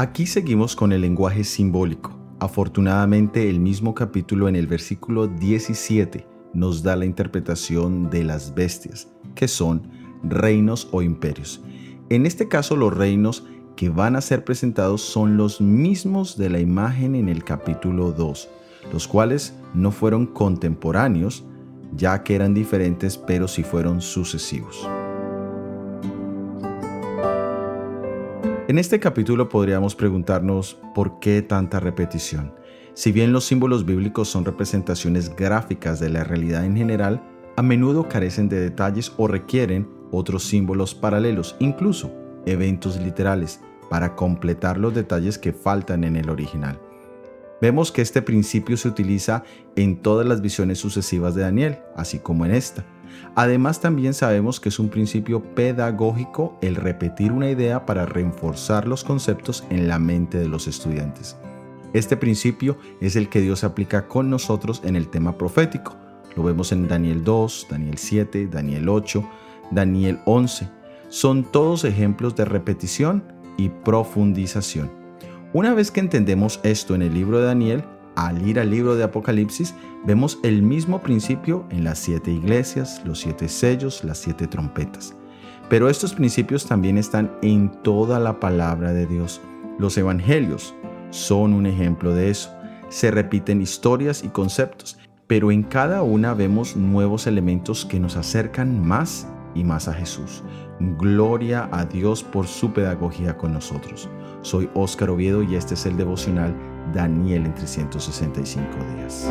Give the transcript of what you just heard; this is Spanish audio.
Aquí seguimos con el lenguaje simbólico. Afortunadamente el mismo capítulo en el versículo 17 nos da la interpretación de las bestias, que son reinos o imperios. En este caso los reinos que van a ser presentados son los mismos de la imagen en el capítulo 2, los cuales no fueron contemporáneos, ya que eran diferentes, pero sí fueron sucesivos. En este capítulo podríamos preguntarnos por qué tanta repetición. Si bien los símbolos bíblicos son representaciones gráficas de la realidad en general, a menudo carecen de detalles o requieren otros símbolos paralelos, incluso eventos literales, para completar los detalles que faltan en el original. Vemos que este principio se utiliza en todas las visiones sucesivas de Daniel, así como en esta. Además también sabemos que es un principio pedagógico el repetir una idea para reforzar los conceptos en la mente de los estudiantes. Este principio es el que Dios aplica con nosotros en el tema profético. Lo vemos en Daniel 2, Daniel 7, Daniel 8, Daniel 11. Son todos ejemplos de repetición y profundización. Una vez que entendemos esto en el libro de Daniel, al ir al libro de Apocalipsis, vemos el mismo principio en las siete iglesias, los siete sellos, las siete trompetas. Pero estos principios también están en toda la palabra de Dios. Los evangelios son un ejemplo de eso. Se repiten historias y conceptos, pero en cada una vemos nuevos elementos que nos acercan más y más a Jesús. Gloria a Dios por su pedagogía con nosotros. Soy Óscar Oviedo y este es el devocional Daniel en 365 días.